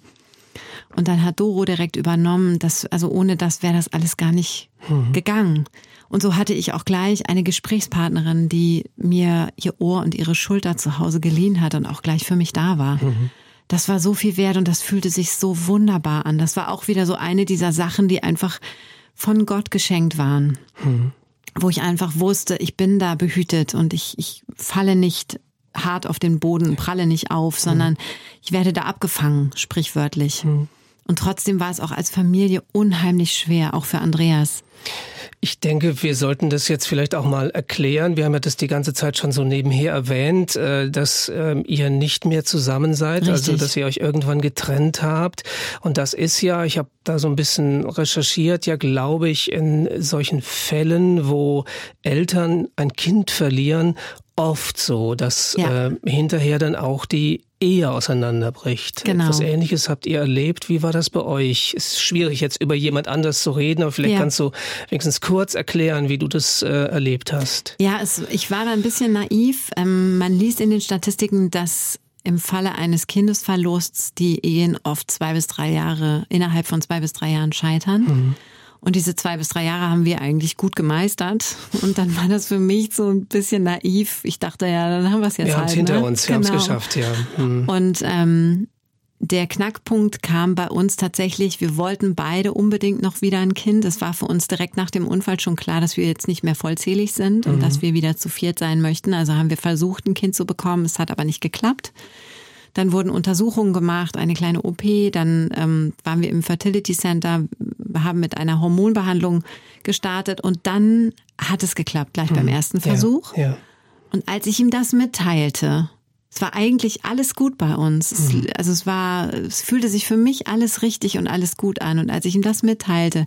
Und dann hat Doro direkt übernommen, dass, also ohne das wäre das alles gar nicht mhm. gegangen. Und so hatte ich auch gleich eine Gesprächspartnerin, die mir ihr Ohr und ihre Schulter zu Hause geliehen hat und auch gleich für mich da war. Mhm. Das war so viel wert und das fühlte sich so wunderbar an. Das war auch wieder so eine dieser Sachen, die einfach von Gott geschenkt waren. Mhm wo ich einfach wusste, ich bin da behütet und ich, ich falle nicht hart auf den Boden, pralle nicht auf, sondern mhm. ich werde da abgefangen, sprichwörtlich. Mhm. Und trotzdem war es auch als Familie unheimlich schwer, auch für Andreas.
Ich denke, wir sollten das jetzt vielleicht auch mal erklären. Wir haben ja das die ganze Zeit schon so nebenher erwähnt, äh, dass ähm, ihr nicht mehr zusammen seid, also Richtig. also dass ihr euch irgendwann getrennt habt. Und das ist ja, ich habe da so ein bisschen recherchiert, ja, glaube ich, in solchen Fällen, wo Eltern ein Kind verlieren, oft so, dass ja. äh, hinterher dann auch die Ehe auseinanderbricht. Genau. Etwas Ähnliches habt ihr erlebt. Wie war das bei euch? Ist schwierig jetzt über jemand anders zu reden, aber vielleicht ja. kannst du wenigstens kurz erklären, wie du das äh, erlebt hast.
Ja, es, ich war da ein bisschen naiv. Ähm, man liest in den Statistiken, dass im Falle eines Kindesverlusts die Ehen oft zwei bis drei Jahre, innerhalb von zwei bis drei Jahren scheitern. Mhm. Und diese zwei bis drei Jahre haben wir eigentlich gut gemeistert. Und dann war das für mich so ein bisschen naiv. Ich dachte, ja, dann haben wir es jetzt
wir
halt.
Wir haben es hinter ne? uns, wir genau. haben es geschafft, ja.
Hm. Und ähm, der Knackpunkt kam bei uns tatsächlich, wir wollten beide unbedingt noch wieder ein Kind. Es war für uns direkt nach dem Unfall schon klar, dass wir jetzt nicht mehr vollzählig sind und mhm. dass wir wieder zu viert sein möchten. Also haben wir versucht, ein Kind zu bekommen. Es hat aber nicht geklappt. Dann wurden Untersuchungen gemacht, eine kleine OP, dann ähm, waren wir im Fertility Center, haben mit einer Hormonbehandlung gestartet und dann hat es geklappt, gleich hm. beim ersten Versuch. Ja, ja. Und als ich ihm das mitteilte, es war eigentlich alles gut bei uns. Es, mhm. Also es war, es fühlte sich für mich alles richtig und alles gut an. Und als ich ihm das mitteilte,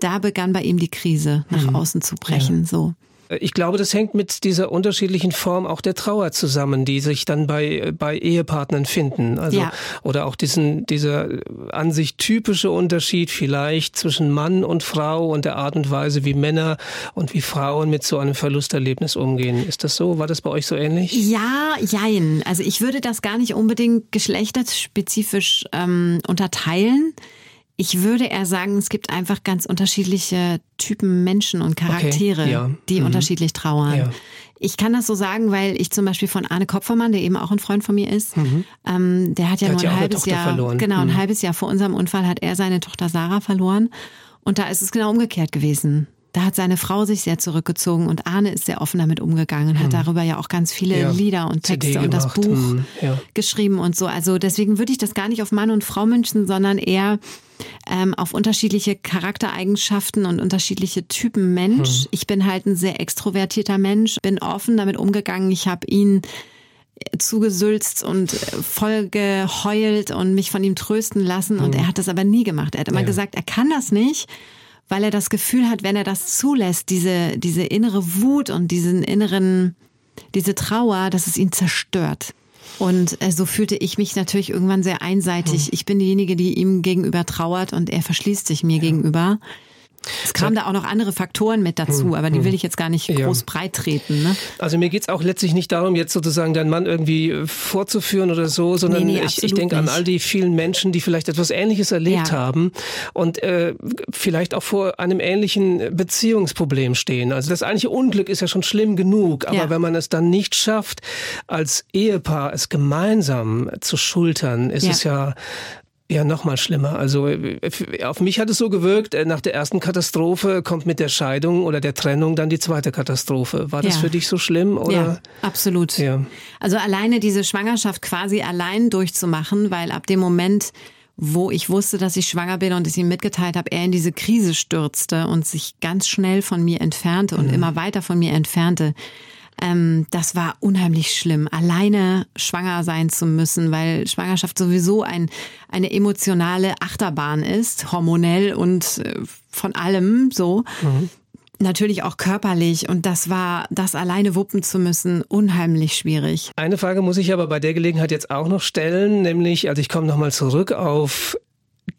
da begann bei ihm die Krise nach mhm. außen zu brechen. Ja. So.
Ich glaube, das hängt mit dieser unterschiedlichen Form auch der Trauer zusammen, die sich dann bei, bei Ehepartnern finden. Also, ja. oder auch diesen, dieser an sich typische Unterschied vielleicht zwischen Mann und Frau und der Art und Weise, wie Männer und wie Frauen mit so einem Verlusterlebnis umgehen. Ist das so? War das bei euch so ähnlich?
Ja, jein. Also ich würde das gar nicht unbedingt geschlechterspezifisch ähm, unterteilen. Ich würde eher sagen, es gibt einfach ganz unterschiedliche Typen Menschen und Charaktere, okay, ja. die mhm. unterschiedlich trauern. Ja. Ich kann das so sagen, weil ich zum Beispiel von Arne Kopfermann, der eben auch ein Freund von mir ist, mhm. ähm, der hat ja der nur hat ein halbes Jahr, verloren. genau, ein mhm. halbes Jahr vor unserem Unfall hat er seine Tochter Sarah verloren. Und da ist es genau umgekehrt gewesen. Da hat seine Frau sich sehr zurückgezogen und Arne ist sehr offen damit umgegangen, hat hm. darüber ja auch ganz viele ja. Lieder und Texte und das Buch hm. ja. geschrieben und so. Also deswegen würde ich das gar nicht auf Mann und Frau münchen, sondern eher ähm, auf unterschiedliche Charaktereigenschaften und unterschiedliche Typen Mensch. Hm. Ich bin halt ein sehr extrovertierter Mensch, bin offen damit umgegangen. Ich habe ihn zugesülzt und voll geheult und mich von ihm trösten lassen. Und er hat das aber nie gemacht. Er hat immer ja. gesagt, er kann das nicht weil er das Gefühl hat, wenn er das zulässt, diese, diese innere Wut und diesen inneren, diese Trauer, dass es ihn zerstört. Und äh, so fühlte ich mich natürlich irgendwann sehr einseitig. Hm. Ich bin diejenige, die ihm gegenüber trauert und er verschließt sich mir ja. gegenüber. Es kamen da auch noch andere Faktoren mit dazu, hm, aber die hm. will ich jetzt gar nicht groß ja. breit treten. Ne?
Also mir geht's auch letztlich nicht darum, jetzt sozusagen deinen Mann irgendwie vorzuführen oder so, sondern nee, nee, ich, ich denke an all die vielen Menschen, die vielleicht etwas Ähnliches erlebt ja. haben und äh, vielleicht auch vor einem ähnlichen Beziehungsproblem stehen. Also das eigentliche Unglück ist ja schon schlimm genug, aber ja. wenn man es dann nicht schafft, als Ehepaar es gemeinsam zu schultern, ist es ja Ja, noch mal schlimmer. Also auf mich hat es so gewirkt, äh, nach der ersten Katastrophe kommt mit der Scheidung oder der Trennung dann die zweite Katastrophe. War das ja. für dich so schlimm? Oder?
Ja, absolut. Ja. Also alleine diese Schwangerschaft quasi allein durchzumachen, weil ab dem Moment, wo ich wusste, dass ich schwanger bin und es ihm mitgeteilt habe, er in diese Krise stürzte und sich ganz schnell von mir entfernte und mhm. immer weiter von mir entfernte. Ähm, das war unheimlich schlimm, alleine schwanger sein zu müssen, weil Schwangerschaft sowieso ein, eine emotionale Achterbahn ist, hormonell und äh, von allem so. Mhm. Natürlich auch körperlich und das war, das alleine wuppen zu müssen, unheimlich schwierig.
Eine Frage muss ich aber bei der Gelegenheit jetzt auch noch stellen, nämlich, also ich komme nochmal zurück auf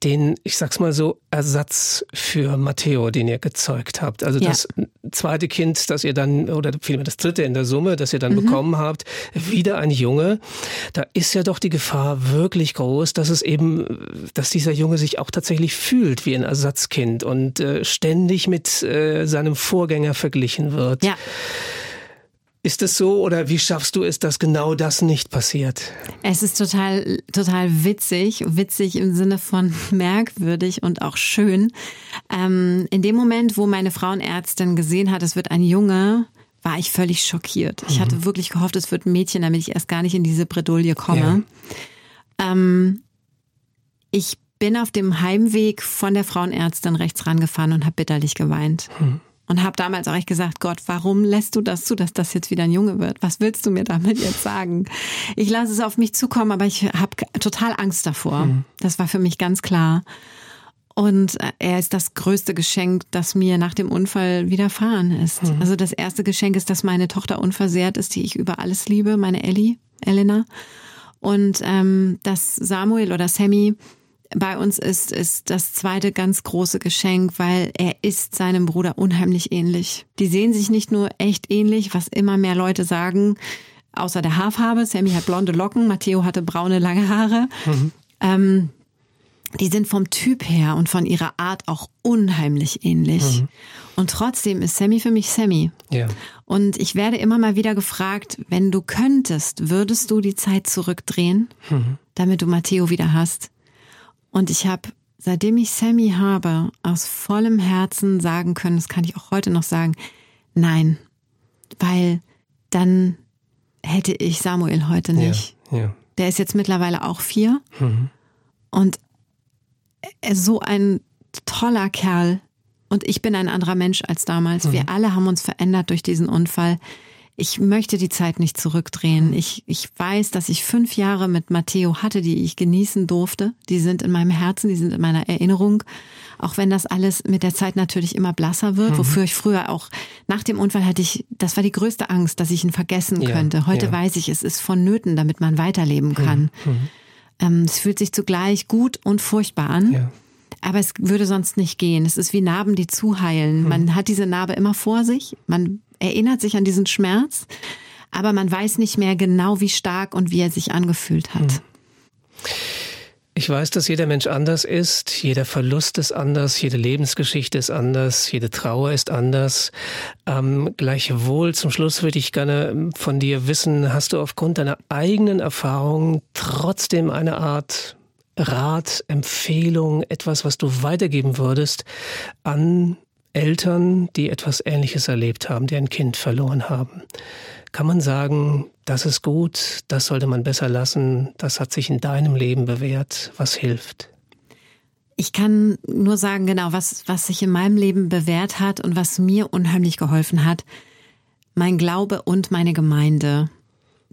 den, ich sag's mal so, Ersatz für Matteo, den ihr gezeugt habt. Also ja. das zweite Kind, das ihr dann, oder vielmehr das dritte in der Summe, das ihr dann mhm. bekommen habt, wieder ein Junge. Da ist ja doch die Gefahr wirklich groß, dass es eben, dass dieser Junge sich auch tatsächlich fühlt wie ein Ersatzkind und äh, ständig mit äh, seinem Vorgänger verglichen wird.
Ja.
Ist es so oder wie schaffst du es, dass genau das nicht passiert?
Es ist total, total witzig, witzig im Sinne von merkwürdig und auch schön. Ähm, in dem Moment, wo meine Frauenärztin gesehen hat, es wird ein Junge, war ich völlig schockiert. Ich mhm. hatte wirklich gehofft, es wird ein Mädchen, damit ich erst gar nicht in diese Bredouille komme. Ja. Ähm, ich bin auf dem Heimweg von der Frauenärztin rechts rangefahren und habe bitterlich geweint. Mhm. Und habe damals auch echt gesagt, Gott, warum lässt du das zu, dass das jetzt wieder ein Junge wird? Was willst du mir damit jetzt sagen? Ich lasse es auf mich zukommen, aber ich habe total Angst davor. Mhm. Das war für mich ganz klar. Und äh, er ist das größte Geschenk, das mir nach dem Unfall widerfahren ist. Mhm. Also das erste Geschenk ist, dass meine Tochter unversehrt ist, die ich über alles liebe, meine Ellie, Elena. Und ähm, dass Samuel oder Sammy bei uns ist, ist das zweite ganz große Geschenk, weil er ist seinem Bruder unheimlich ähnlich. Die sehen sich nicht nur echt ähnlich, was immer mehr Leute sagen, außer der Haarfarbe. Sammy hat blonde Locken, Matteo hatte braune, lange Haare. Mhm. Ähm, die sind vom Typ her und von ihrer Art auch unheimlich ähnlich. Mhm. Und trotzdem ist Sammy für mich Sammy. Ja. Und ich werde immer mal wieder gefragt, wenn du könntest, würdest du die Zeit zurückdrehen, mhm. damit du Matteo wieder hast? Und ich habe, seitdem ich Sammy habe, aus vollem Herzen sagen können, das kann ich auch heute noch sagen, nein, weil dann hätte ich Samuel heute nicht. Ja, ja. Der ist jetzt mittlerweile auch vier mhm. und so ein toller Kerl. Und ich bin ein anderer Mensch als damals. Mhm. Wir alle haben uns verändert durch diesen Unfall ich möchte die Zeit nicht zurückdrehen. Ich, ich weiß, dass ich fünf Jahre mit Matteo hatte, die ich genießen durfte. Die sind in meinem Herzen, die sind in meiner Erinnerung. Auch wenn das alles mit der Zeit natürlich immer blasser wird, mhm. wofür ich früher auch nach dem Unfall hatte ich, das war die größte Angst, dass ich ihn vergessen ja, könnte. Heute ja. weiß ich, es ist vonnöten, damit man weiterleben mhm. kann. Mhm. Ähm, es fühlt sich zugleich gut und furchtbar an. Ja. Aber es würde sonst nicht gehen. Es ist wie Narben, die zuheilen. Mhm. Man hat diese Narbe immer vor sich. Man erinnert sich an diesen Schmerz, aber man weiß nicht mehr genau, wie stark und wie er sich angefühlt hat. Hm.
Ich weiß, dass jeder Mensch anders ist, jeder Verlust ist anders, jede Lebensgeschichte ist anders, jede Trauer ist anders. Ähm, gleichwohl zum Schluss würde ich gerne von dir wissen, hast du aufgrund deiner eigenen Erfahrung trotzdem eine Art Rat, Empfehlung, etwas, was du weitergeben würdest an Eltern, die etwas Ähnliches erlebt haben, die ein Kind verloren haben. Kann man sagen, das ist gut, das sollte man besser lassen, das hat sich in deinem Leben bewährt, was hilft?
Ich kann nur sagen, genau, was, was sich in meinem Leben bewährt hat und was mir unheimlich geholfen hat, mein Glaube und meine Gemeinde,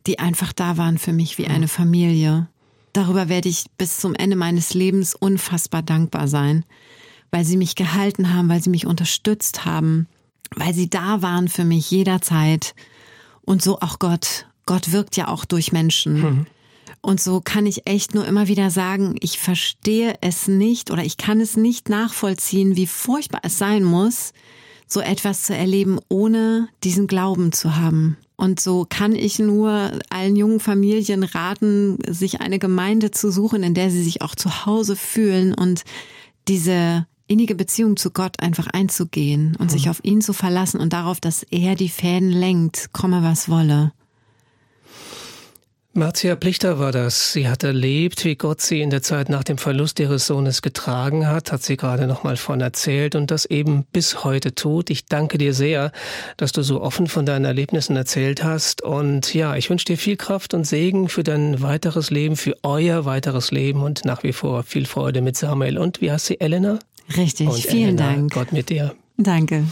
die einfach da waren für mich wie eine Familie. Darüber werde ich bis zum Ende meines Lebens unfassbar dankbar sein weil sie mich gehalten haben, weil sie mich unterstützt haben, weil sie da waren für mich jederzeit. Und so auch Gott. Gott wirkt ja auch durch Menschen. Mhm. Und so kann ich echt nur immer wieder sagen, ich verstehe es nicht oder ich kann es nicht nachvollziehen, wie furchtbar es sein muss, so etwas zu erleben, ohne diesen Glauben zu haben. Und so kann ich nur allen jungen Familien raten, sich eine Gemeinde zu suchen, in der sie sich auch zu Hause fühlen und diese innige Beziehung zu Gott einfach einzugehen und mhm. sich auf ihn zu verlassen und darauf, dass er die Fäden lenkt, komme was wolle.
Marcia Plichter war das. Sie hat erlebt, wie Gott sie in der Zeit nach dem Verlust ihres Sohnes getragen hat, hat sie gerade noch mal von erzählt und das eben bis heute tut. Ich danke dir sehr, dass du so offen von deinen Erlebnissen erzählt hast und ja, ich wünsche dir viel Kraft und Segen für dein weiteres Leben, für euer weiteres Leben und nach wie vor viel Freude mit Samuel. Und wie heißt sie, Elena?
Richtig, und vielen
Elena,
Dank.
Gott mit dir.
Danke.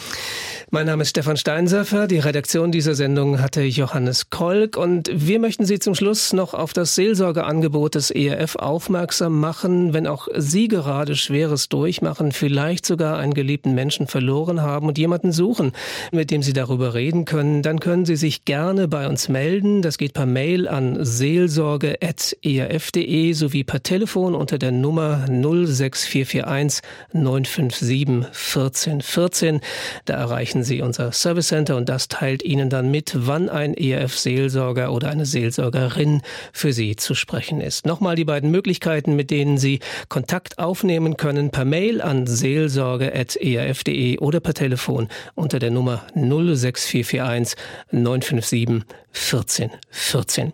Mein Name ist Stefan Steinserfer. Die Redaktion dieser Sendung hatte Johannes Kolk und wir möchten Sie zum Schluss noch auf das Seelsorgeangebot des ERF aufmerksam machen, wenn auch Sie gerade Schweres durchmachen, vielleicht sogar einen geliebten Menschen verloren haben und jemanden suchen, mit dem Sie darüber reden können, dann können Sie sich gerne bei uns melden. Das geht per Mail an seelsorge.erf.de sowie per Telefon unter der Nummer 06441 957 1414. Da erreichen erreichen Sie unser Service Center und das teilt Ihnen dann mit, wann ein ERF-Seelsorger oder eine Seelsorgerin für Sie zu sprechen ist. Nochmal die beiden Möglichkeiten, mit denen Sie Kontakt aufnehmen können, per Mail an seelsorge.erf.de oder per Telefon unter der Nummer 06441 957 1414.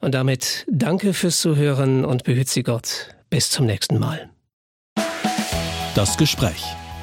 Und damit danke fürs Zuhören und behüt Sie Gott. Bis zum nächsten Mal.
Das Gespräch